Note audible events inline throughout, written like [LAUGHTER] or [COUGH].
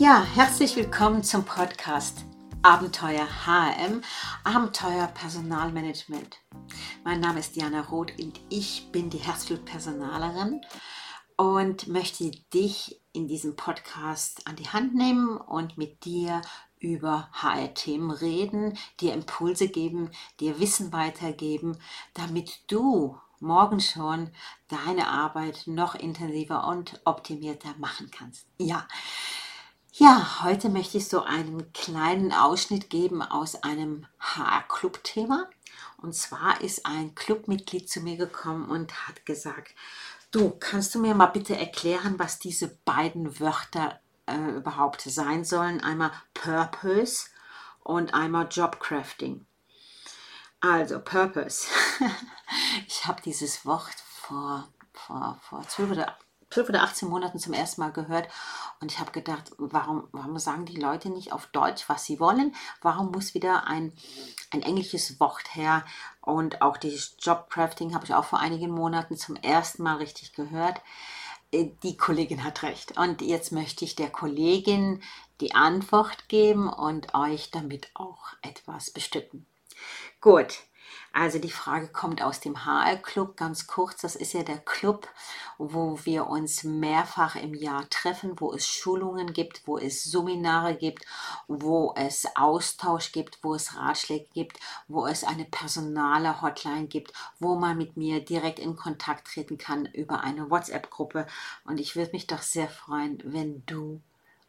Ja, herzlich willkommen zum Podcast Abenteuer HM, Abenteuer Personalmanagement. Mein Name ist Diana Roth und ich bin die Herzblut-Personalerin und möchte dich in diesem Podcast an die Hand nehmen und mit dir über HR-Themen reden, dir Impulse geben, dir Wissen weitergeben, damit du morgen schon deine Arbeit noch intensiver und optimierter machen kannst. Ja. Ja, heute möchte ich so einen kleinen Ausschnitt geben aus einem HR-Club-Thema. Und zwar ist ein Clubmitglied zu mir gekommen und hat gesagt, du, kannst du mir mal bitte erklären, was diese beiden Wörter äh, überhaupt sein sollen? Einmal Purpose und einmal Jobcrafting. Also, Purpose. [LAUGHS] ich habe dieses Wort vor, vor, vor 12 oder 12 oder 18 Monaten zum ersten Mal gehört und ich habe gedacht, warum, warum sagen die Leute nicht auf Deutsch, was sie wollen? Warum muss wieder ein, ein englisches Wort her? Und auch dieses Jobcrafting habe ich auch vor einigen Monaten zum ersten Mal richtig gehört. Äh, die Kollegin hat recht. Und jetzt möchte ich der Kollegin die Antwort geben und euch damit auch etwas bestücken. Gut, also die Frage kommt aus dem HR-Club, ganz kurz. Das ist ja der Club, wo wir uns mehrfach im Jahr treffen, wo es Schulungen gibt, wo es Seminare gibt, wo es Austausch gibt, wo es Ratschläge gibt, wo es eine personale Hotline gibt, wo man mit mir direkt in Kontakt treten kann über eine WhatsApp-Gruppe. Und ich würde mich doch sehr freuen, wenn du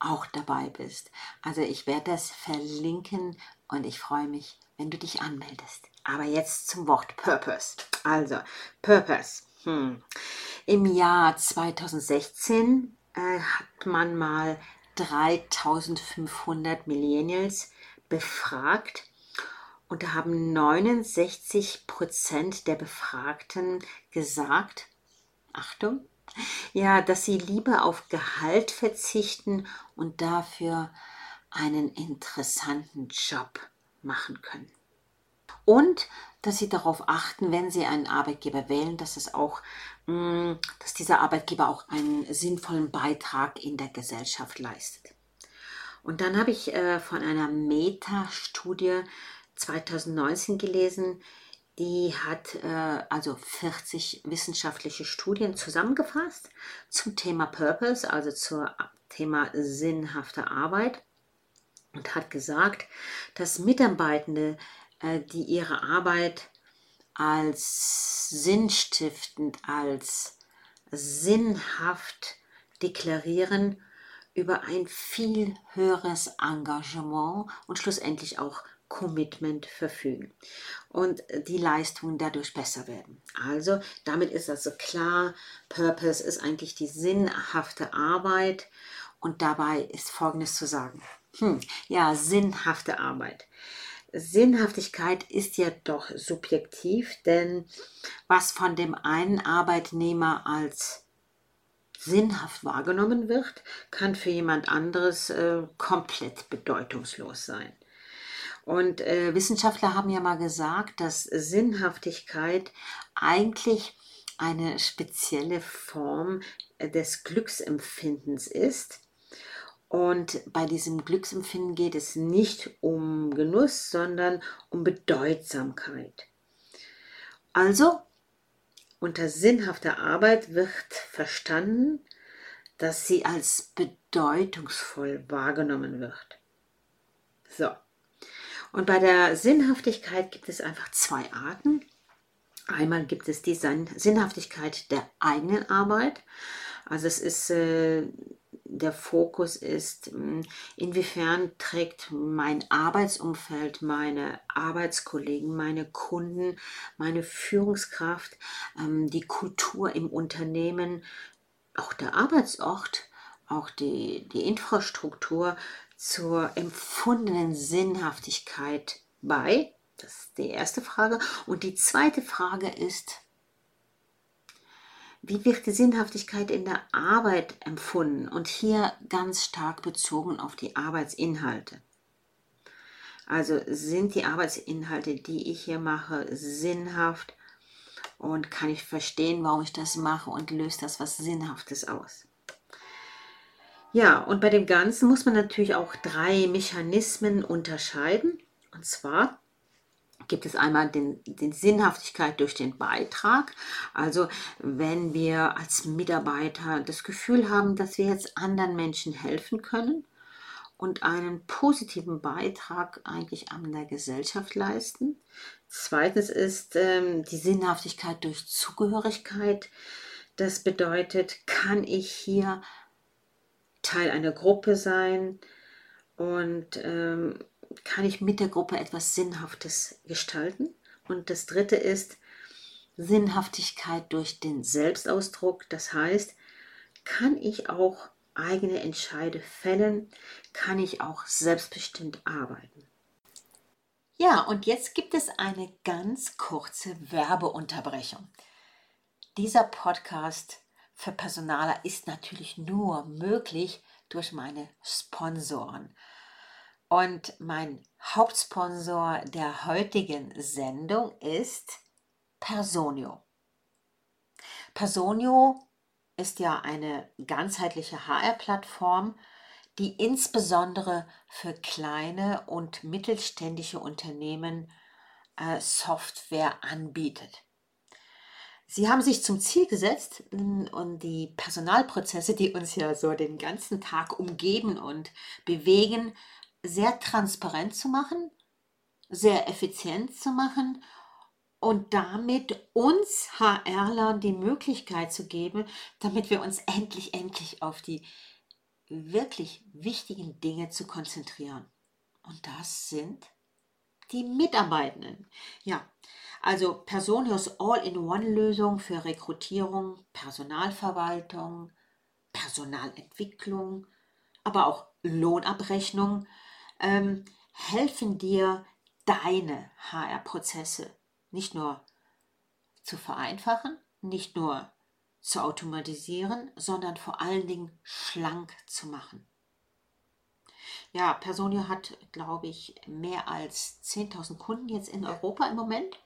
auch dabei bist. Also ich werde das verlinken und ich freue mich, wenn du dich anmeldest. Aber jetzt zum Wort Purpose. Also, Purpose. Hm. Im Jahr 2016 äh, hat man mal 3500 Millennials befragt und da haben 69 Prozent der Befragten gesagt, Achtung, ja, dass sie lieber auf Gehalt verzichten und dafür einen interessanten Job machen können. Und dass sie darauf achten, wenn sie einen Arbeitgeber wählen, dass es auch, mm, dass dieser Arbeitgeber auch einen sinnvollen Beitrag in der Gesellschaft leistet. Und dann habe ich äh, von einer Meta-Studie 2019 gelesen, die hat äh, also 40 wissenschaftliche Studien zusammengefasst zum Thema Purpose, also zum Thema sinnhafte Arbeit und hat gesagt, dass Mitarbeitende, die ihre Arbeit als sinnstiftend, als sinnhaft deklarieren, über ein viel höheres Engagement und schlussendlich auch Commitment verfügen und die Leistungen dadurch besser werden. Also damit ist also klar, Purpose ist eigentlich die sinnhafte Arbeit und dabei ist Folgendes zu sagen. Hm, ja, sinnhafte Arbeit. Sinnhaftigkeit ist ja doch subjektiv, denn was von dem einen Arbeitnehmer als sinnhaft wahrgenommen wird, kann für jemand anderes äh, komplett bedeutungslos sein. Und äh, Wissenschaftler haben ja mal gesagt, dass Sinnhaftigkeit eigentlich eine spezielle Form äh, des Glücksempfindens ist und bei diesem Glücksempfinden geht es nicht um Genuss, sondern um Bedeutsamkeit. Also, unter sinnhafter Arbeit wird verstanden, dass sie als bedeutungsvoll wahrgenommen wird. So. Und bei der Sinnhaftigkeit gibt es einfach zwei Arten. Einmal gibt es die Sinnhaftigkeit der eigenen Arbeit. Also es ist äh, der Fokus ist, hm, inwiefern trägt mein Arbeitsumfeld, meine Arbeitskollegen, meine Kunden, meine Führungskraft, ähm, die Kultur im Unternehmen, auch der Arbeitsort, auch die, die Infrastruktur zur empfundenen Sinnhaftigkeit bei? Das ist die erste Frage. Und die zweite Frage ist, wie wird die Sinnhaftigkeit in der Arbeit empfunden? Und hier ganz stark bezogen auf die Arbeitsinhalte. Also sind die Arbeitsinhalte, die ich hier mache, sinnhaft und kann ich verstehen, warum ich das mache und löst das was Sinnhaftes aus? Ja, und bei dem Ganzen muss man natürlich auch drei Mechanismen unterscheiden. Und zwar gibt es einmal den, den Sinnhaftigkeit durch den Beitrag. Also wenn wir als Mitarbeiter das Gefühl haben, dass wir jetzt anderen Menschen helfen können und einen positiven Beitrag eigentlich an der Gesellschaft leisten. Zweitens ist ähm, die Sinnhaftigkeit durch Zugehörigkeit. Das bedeutet, kann ich hier Teil einer Gruppe sein und ähm, kann ich mit der Gruppe etwas Sinnhaftes gestalten. Und das dritte ist Sinnhaftigkeit durch den Selbstausdruck. Das heißt, kann ich auch eigene Entscheide fällen, kann ich auch selbstbestimmt arbeiten. Ja, und jetzt gibt es eine ganz kurze Werbeunterbrechung. Dieser Podcast für Personaler ist natürlich nur möglich durch meine Sponsoren. Und mein Hauptsponsor der heutigen Sendung ist Personio. Personio ist ja eine ganzheitliche HR-Plattform, die insbesondere für kleine und mittelständische Unternehmen äh, Software anbietet. Sie haben sich zum Ziel gesetzt und die Personalprozesse, die uns ja so den ganzen Tag umgeben und bewegen, sehr transparent zu machen, sehr effizient zu machen und damit uns HRlern die Möglichkeit zu geben, damit wir uns endlich, endlich auf die wirklich wichtigen Dinge zu konzentrieren. Und das sind die Mitarbeitenden. Ja, also Personios All-in-One-Lösung für Rekrutierung, Personalverwaltung, Personalentwicklung, aber auch Lohnabrechnung ähm, helfen dir, deine HR-Prozesse nicht nur zu vereinfachen, nicht nur zu automatisieren, sondern vor allen Dingen schlank zu machen. Ja, Personio hat, glaube ich, mehr als 10.000 Kunden jetzt in Europa im Moment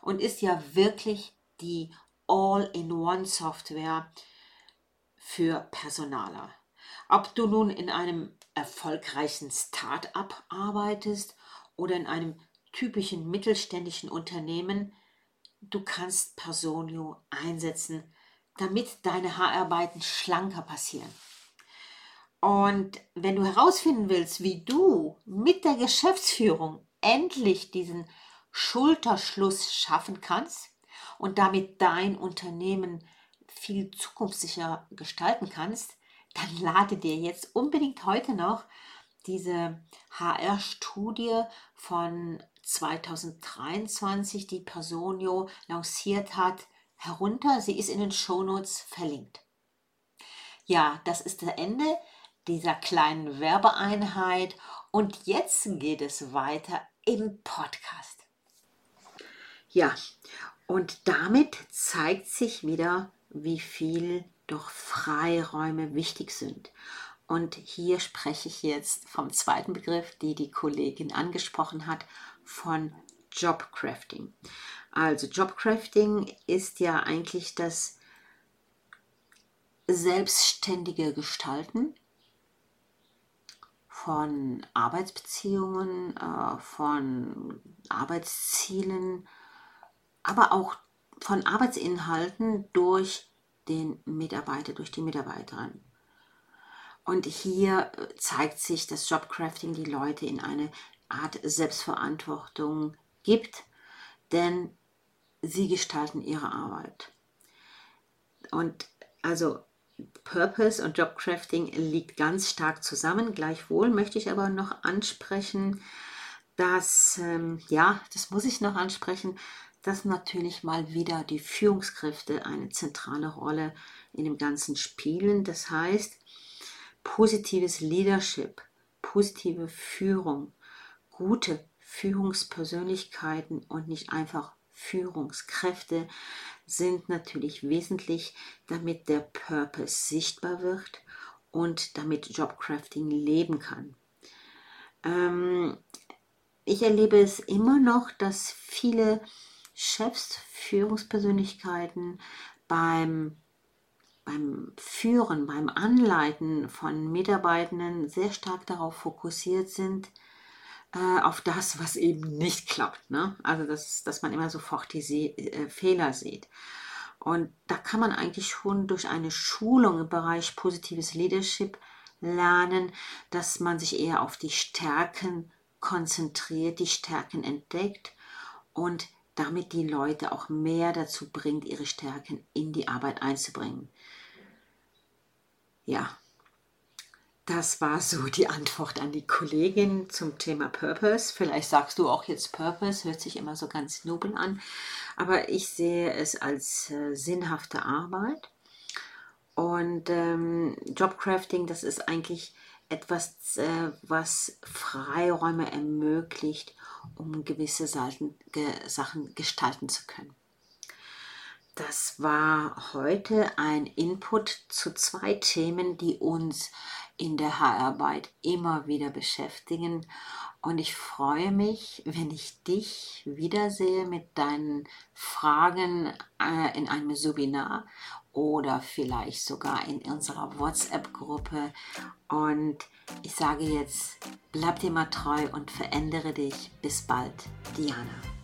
und ist ja wirklich die All-in-One-Software für Personaler. Ob du nun in einem erfolgreichen Start-up arbeitest oder in einem typischen mittelständischen Unternehmen, du kannst Personio einsetzen, damit deine Haararbeiten schlanker passieren. Und wenn du herausfinden willst, wie du mit der Geschäftsführung endlich diesen Schulterschluss schaffen kannst und damit dein Unternehmen viel zukunftssicher gestalten kannst, dann lade dir jetzt unbedingt heute noch diese HR-Studie von 2023, die Personio lanciert hat, herunter. Sie ist in den Shownotes verlinkt. Ja, das ist das Ende dieser kleinen Werbeeinheit und jetzt geht es weiter im Podcast. Ja, und damit zeigt sich wieder, wie viel doch Freiräume wichtig sind. Und hier spreche ich jetzt vom zweiten Begriff, die die Kollegin angesprochen hat, von Jobcrafting. Also Jobcrafting ist ja eigentlich das selbstständige Gestalten von Arbeitsbeziehungen, äh, von Arbeitszielen, aber auch von Arbeitsinhalten durch den Mitarbeiter, durch die Mitarbeiterin. Und hier zeigt sich, dass Jobcrafting die Leute in eine Art Selbstverantwortung gibt, denn sie gestalten ihre Arbeit. Und also Purpose und Jobcrafting liegt ganz stark zusammen. Gleichwohl möchte ich aber noch ansprechen, dass, ähm, ja, das muss ich noch ansprechen, dass natürlich mal wieder die Führungskräfte eine zentrale Rolle in dem Ganzen spielen. Das heißt, positives Leadership, positive Führung, gute Führungspersönlichkeiten und nicht einfach Führungskräfte sind natürlich wesentlich, damit der Purpose sichtbar wird und damit Jobcrafting leben kann. Ähm, ich erlebe es immer noch, dass viele Chefs, Führungspersönlichkeiten beim beim Führen, beim Anleiten von Mitarbeitenden sehr stark darauf fokussiert sind, äh, auf das, was eben nicht klappt. Ne? Also, dass, dass man immer sofort die See äh, Fehler sieht. Und da kann man eigentlich schon durch eine Schulung im Bereich positives Leadership lernen, dass man sich eher auf die Stärken konzentriert, die Stärken entdeckt und damit die Leute auch mehr dazu bringt, ihre Stärken in die Arbeit einzubringen. Ja, das war so die Antwort an die Kollegin zum Thema Purpose. Vielleicht sagst du auch jetzt Purpose, hört sich immer so ganz nobel an, aber ich sehe es als äh, sinnhafte Arbeit. Und ähm, Jobcrafting, das ist eigentlich etwas, äh, was Freiräume ermöglicht, um gewisse Sachen, ge, Sachen gestalten zu können. Das war heute ein Input zu zwei Themen, die uns in der Haararbeit immer wieder beschäftigen. Und ich freue mich, wenn ich dich wiedersehe mit deinen Fragen äh, in einem Webinar oder vielleicht sogar in unserer WhatsApp-Gruppe. Und ich sage jetzt, bleib dir mal treu und verändere dich. Bis bald, Diana.